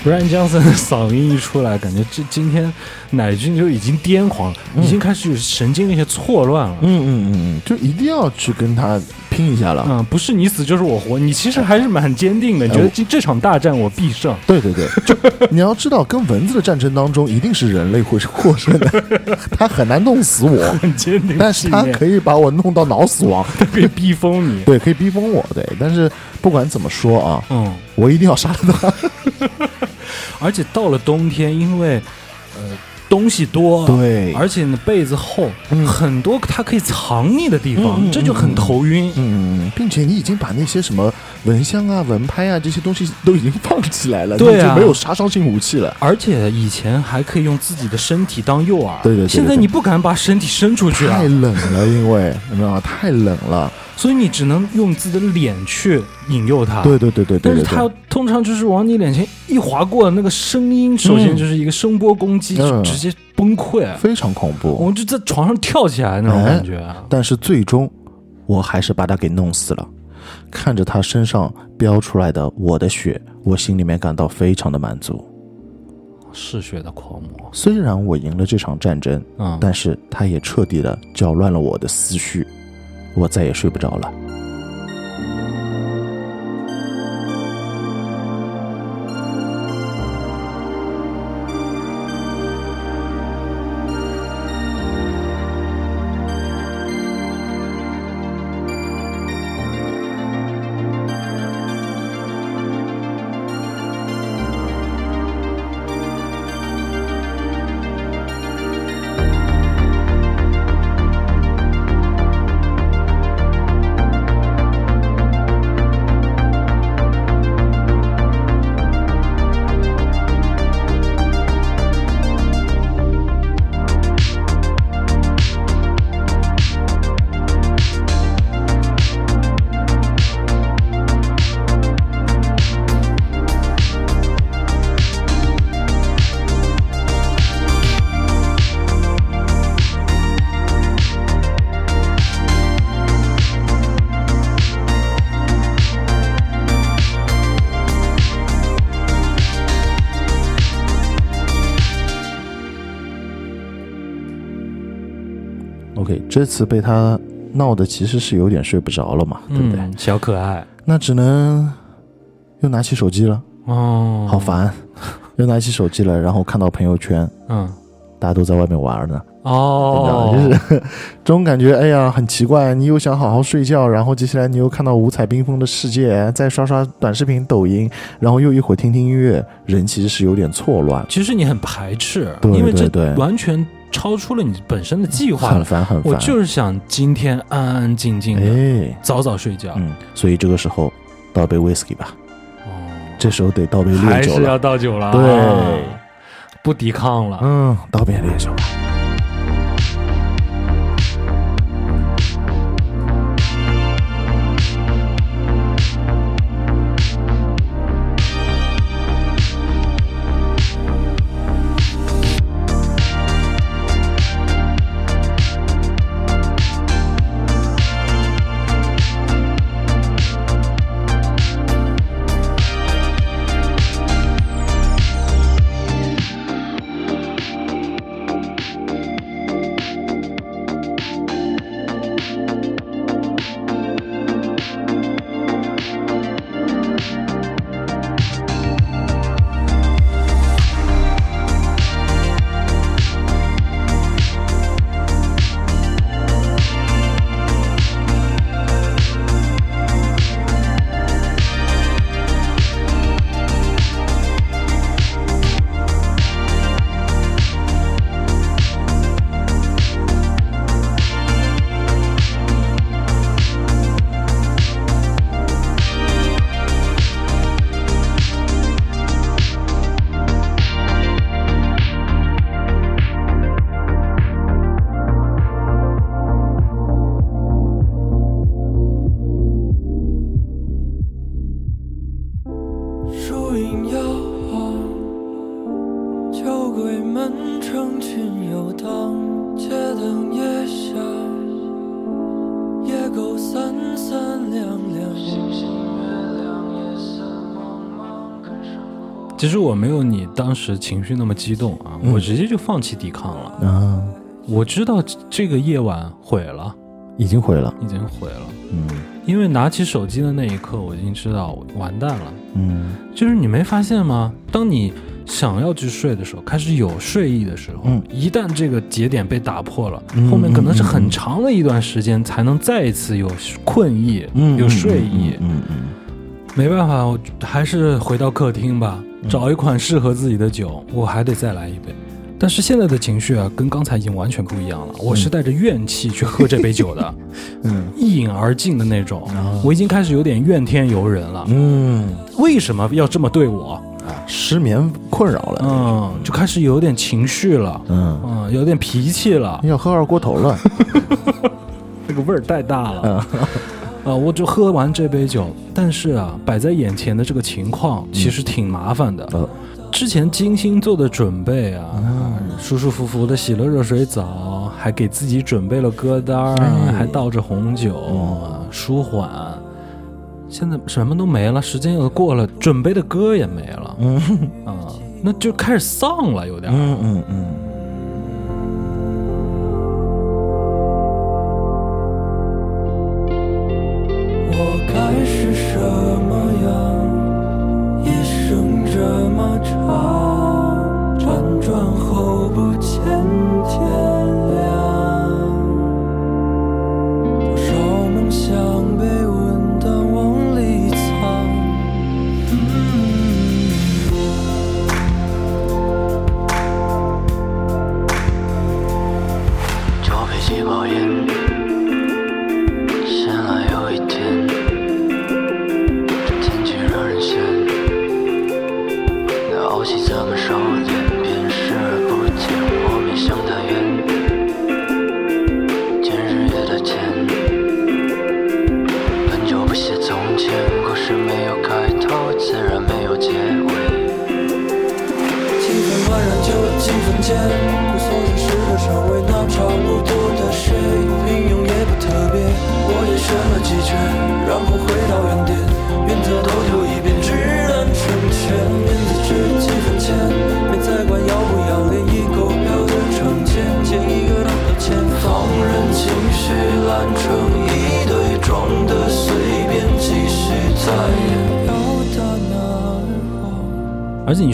Brian Johnson 的嗓音一出来，感觉这今天奶君就已经癫狂，已经开始神经那些错乱了。
嗯嗯嗯嗯，就一定要去跟他拼一下了。
嗯，不是你死就是我活，你其实还是蛮坚定的，你觉得这这场大战我必胜。
对对对，就你要知道，跟蚊子的战争当中，一定是人类会获胜的，他很难弄死我，
很坚定
但是他，可以把我弄到脑死亡，
可以逼疯你。
对，可以逼疯我，对。但是不管怎么说啊，
嗯，
我一定要杀了他。
而且到了冬天，因为呃东西多，
对
而且呢被子厚，
嗯
很多它可以藏匿的地方，这就很头晕。
嗯，并且你已经把那些什么蚊香啊、蚊拍啊这些东西都已经放起来了，
对啊
没有杀伤性武器了。
而且以前还可以用自己的身体当诱饵，
对对对对
现在你不敢把身体伸出去了
太，冷了，因为有没有？太冷了。
所以你只能用自己的脸去引诱他。
对对对对对对
但是
他。
通常就是往你脸前一划过，那个声音首先就是一个声波攻击，
嗯
就直接崩溃，
非常恐
我
怖。
们就在床上跳起来那种感觉啊。
但是最终，我还是把他给弄死了。看着他身上飙出来的我的血，我心里面感到非常的满足。
嗜血的狂魔，
虽然我赢了这场战争，
嗯，
但是他也彻底的搅乱了我的思绪，我再也睡不着了。OK，这次被他闹的其实是有点睡不着了嘛，对不对？
嗯，小可爱。
那只能又拿起手机了，
哦，
好，烦。又拿起手机了，然后看到朋友圈，
嗯，
大家都在外面玩呢，
哦，
就是这种感觉。哎呀，很奇怪，你又想好好睡觉，然后接下来你又看到五彩缤纷的世界，再刷刷短视频、抖音，然后又一会儿听听音乐，人其实是有点错乱，
其实你很排斥，
对
因为这完全超出了你本身的计划
很。烦很烦。
我就是想今天安安静静的，
哎，
早早睡觉。
嗯，所以这个时候倒杯 whisky 吧，
哦，
这时候得倒杯烈酒
还是要
了。
倒酒了，
对，
不抵抗了。
嗯，倒杯烈酒吧。
其实我没有你当时情绪那么激动啊，
嗯
我直接就放弃抵抗了。
啊，
我知道这个夜晚毁了，
已经毁了，
已经毁了。
嗯
因为拿起手机的那一刻，我已经知道完蛋了。
嗯
就是你没发现吗？当你想要去睡的时候，开始有睡意的时候，
嗯
一旦这个节点被打破了，
嗯
后面可能是很长的一段时间才能再一次有困意，
嗯，
有睡意。
嗯嗯
没办法，我还是回到客厅吧，
嗯
找一款适合自己的酒，我还得再来一杯。但是现在的情绪啊，跟刚才已经完全不一样了。我是带着怨气去喝这杯酒的，
嗯
一饮而尽的那种。
啊
我已经开始有点怨天尤人了。
嗯
为什么要这么对我？
啊，失眠困扰了，
嗯，就开始有点情绪了，
嗯，
嗯，有点脾气了，
要喝二锅头了
这个味儿太大了。
嗯
啊，我就喝完这杯酒，但是啊，摆在眼前的这个情况其实挺麻烦的。
呃
之前精心做的准备啊，舒舒服服的洗了热水澡，还给自己准备了歌单还倒着红酒，啊舒缓。现在什么都没了，时间又过了，准备的歌也没了，
嗯
啊，那就开始丧了，有点儿。
嗯嗯嗯，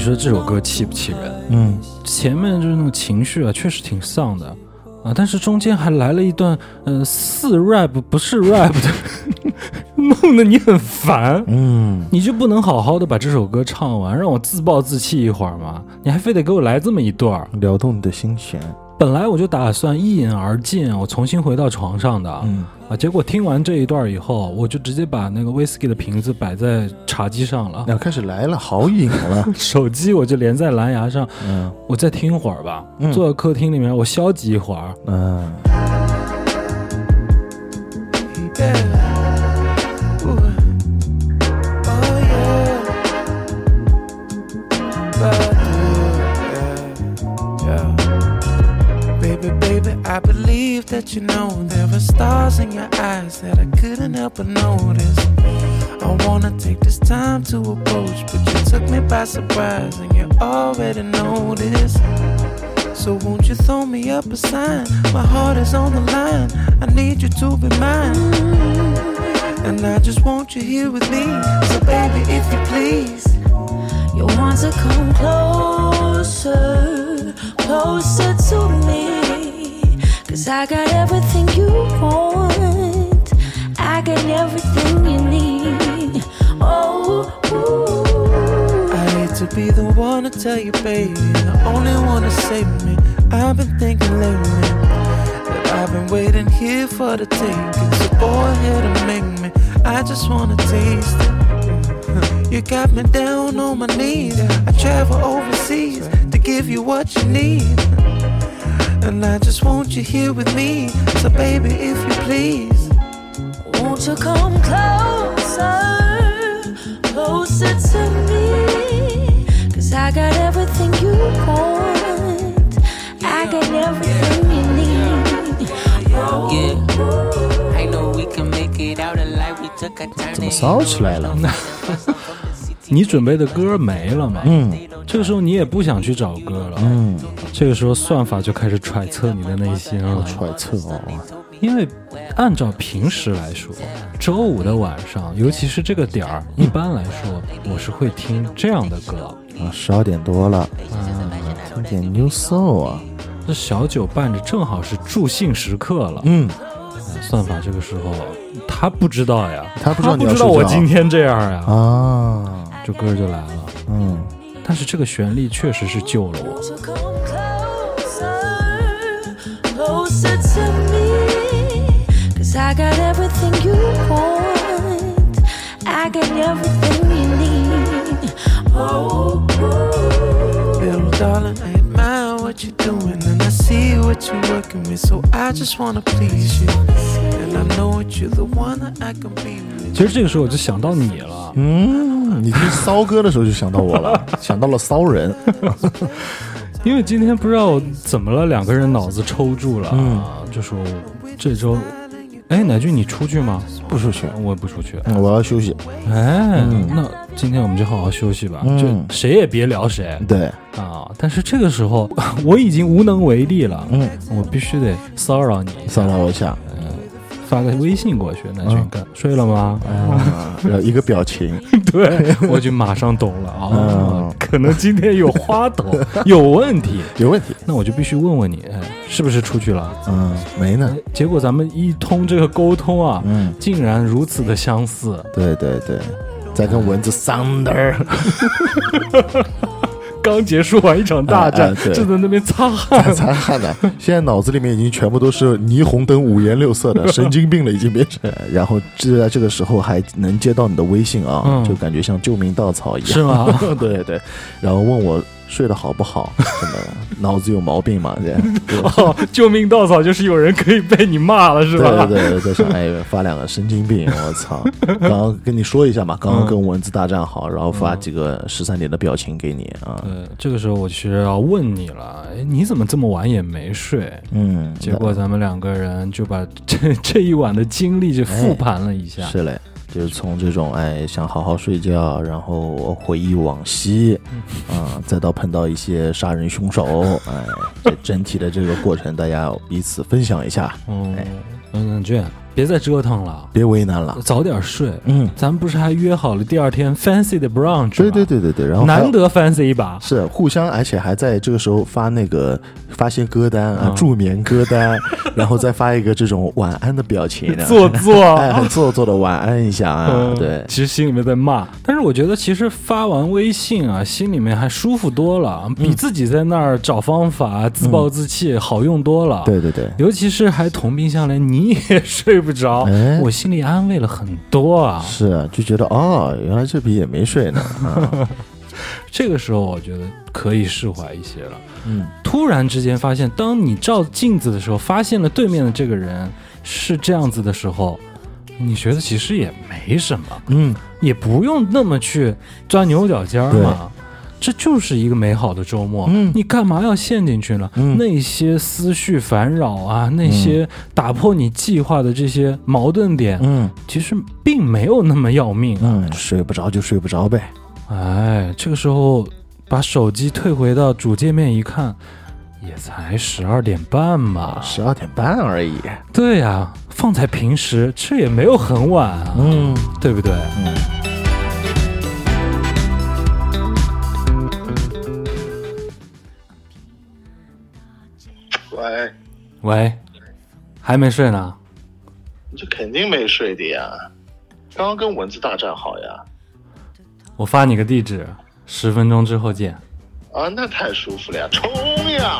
说这首歌气不气人？
嗯
前面就是那种情绪啊，确实挺丧的啊，但是中间还来了一段，呃，似 rap 不是 rap 的，弄得你很烦。
嗯
你就不能好好的把这首歌唱完，让我自暴自弃一会儿吗？你还非得给我来这么一段？
撩动你的心弦，
本来我就打算一饮而尽，我重新回到床上的，
嗯。
啊，结果听完这一段以后，我就直接把那个 whisky 的瓶子摆在茶几上了，
要开始来了，好瘾了，
手机我就连在蓝牙上，
嗯。
我再听会儿吧。
嗯。
坐在客厅里面，我消极一会儿。
嗯
believe that you know there were stars in your eyes that I couldn't help but notice. I wanna take this time to approach, but you took me by surprise and you already this. So won't you throw me up a sign? My heart is on the line. I need you to be mine. And I just want you here with me. So baby, if you please.
You want to come closer, closer to me. Cause I got everything you want. I got everything you need. Oh, ooh.
I hate to be the one to tell you, baby, the only one to save me. I've been thinking lately that I've been waiting here for the taking. So go ahead and make me. I just wanna taste it. You got me down on my knees. I travel overseas to give you what you need. And I just want you here with me. So, baby, if you please.
Won't you come closer, closer to me? Cause I got everything you want. I got everything you need.
Oh, Yeah. I know we can make it out alive. We took a turn.
怎么骚起来了？
你准备的歌没了嘛，
嗯
这个时候你也不想去找歌了，
嗯，
这个时候算法就开始揣测你的内心了，
揣测哦，
因为按照平时来说，周五的晚上，尤其是这个点儿，一般来说我是会听这样的歌，
啊，十二点多了，
嗯，
听点 New Soul 啊，
这小酒伴着正好是助兴时刻了，
嗯，
算法这个时候他不知道呀，
他不知道
我今天这样呀，
啊，
这歌就来了。
嗯，
但是这个旋律确实是救了我。
I got everything you want. I got everything you need. Oh,
Little darling, I admire what you're doing, and I see what you're working with. So I just wanna please you, and I know that you're the one that I can be with.
其实这个时候我就想到你了，
嗯，你听骚歌的时候就想到我了，想到了骚人，
因为今天不知道怎么了，两个人脑子抽住了，
嗯
就说这周，哎，乃俊你出去吗？
不出去，
我也不出去。
嗯我要休息，
哎，那今天我们就好好休息吧，
嗯。
就谁也别聊谁。
对，
啊。但是这个时候 我已经无能为力了，
嗯，
我必须得骚扰你，
骚扰我一下，
发个微信过去，乃俊干睡了吗？
啊，然后一个表情，
对，我就马上懂了。啊、
嗯。
可能今天有花头，有问题，
有问题，
那我就必须问问你，哎，是不是出去了？
嗯，没呢。
哎，结果咱们一通这个沟通啊，
嗯，
竟然如此的相似，
对对对，在跟蚊子 Thunder，
刚结束完一场大战，
哎哎对。
就在那边擦汗。
擦汗呢，现在脑子里面已经全部都是霓虹灯五颜六色的，神经病了已经变成。然后就在这个时候还能接到你的微信啊，
嗯。
就感觉像救命稻草一样，
是吗？
对对，然后问我睡得好不好，什么脑子有毛病吗？这样，
哦，救命稻草就是有人可以被你骂了，是吧？
对对对，在想哎发两个神经病，我操！刚刚跟你说一下嘛，刚刚跟蚊子大战好，然后发几个十三点的表情给你啊，
呃，这个时候我其实要问你了，哎，你怎么这么晚也没睡？
嗯，
结果咱们两个人就把这这一晚的经历就复盘了一下。
是嘞，就是从这种哎想好好睡觉，然后回忆往昔，啊、再到碰到一些杀人凶手，哎，这整体的这个过程，大家彼此分享一下，
嗯
哎，
嗯，这样别再折腾了，
别为难了。
早点睡。
嗯，
咱们不是还约好了第二天 fancy 的 brunch
对
吗？
对对对对，然后
难得 fancy 一把。
是互相，而且还在这个时候发那个发些歌单啊，
嗯。
助眠歌单，然后再发一个这种晚安的表情，
做作
哎，很做作的晚安一下啊，
嗯
对，
其实心里面在骂，但是我觉得其实发完微信啊，心里面还舒服多了，
嗯。
比自己在那儿找方法自暴自弃好用多了。
对对对，
尤其是还同病相怜，你也 睡不着，
哎
我心里安慰了很多啊。
是啊，就觉得哦，原来这笔也没睡呢，啊
这个时候我觉得可以释怀一些了。
嗯，
突然之间发现，当你照镜子的时候，发现了对面的这个人是这样子的时候，你觉得其实也没什么，
嗯，
也不用那么去钻牛角尖儿嘛。这就是一个美好的周末，
嗯
你干嘛要陷进去呢？
嗯
那些思绪烦扰啊，那些打破你计划的这些矛盾点，
嗯
其实并没有那么要命啊。
嗯，睡不着就睡不着呗，
哎，这个时候把手机退回到主界面一看，也才十二点半嘛。
十二点半而已，
对呀、放在平时这也没有很晚啊，
嗯
对不对？
嗯，
喂，还没睡呢？
这肯定没睡的呀，刚刚跟蚊子大战好呀，
我发你个地址，十分钟之后见。
啊，那太舒服了呀，冲呀！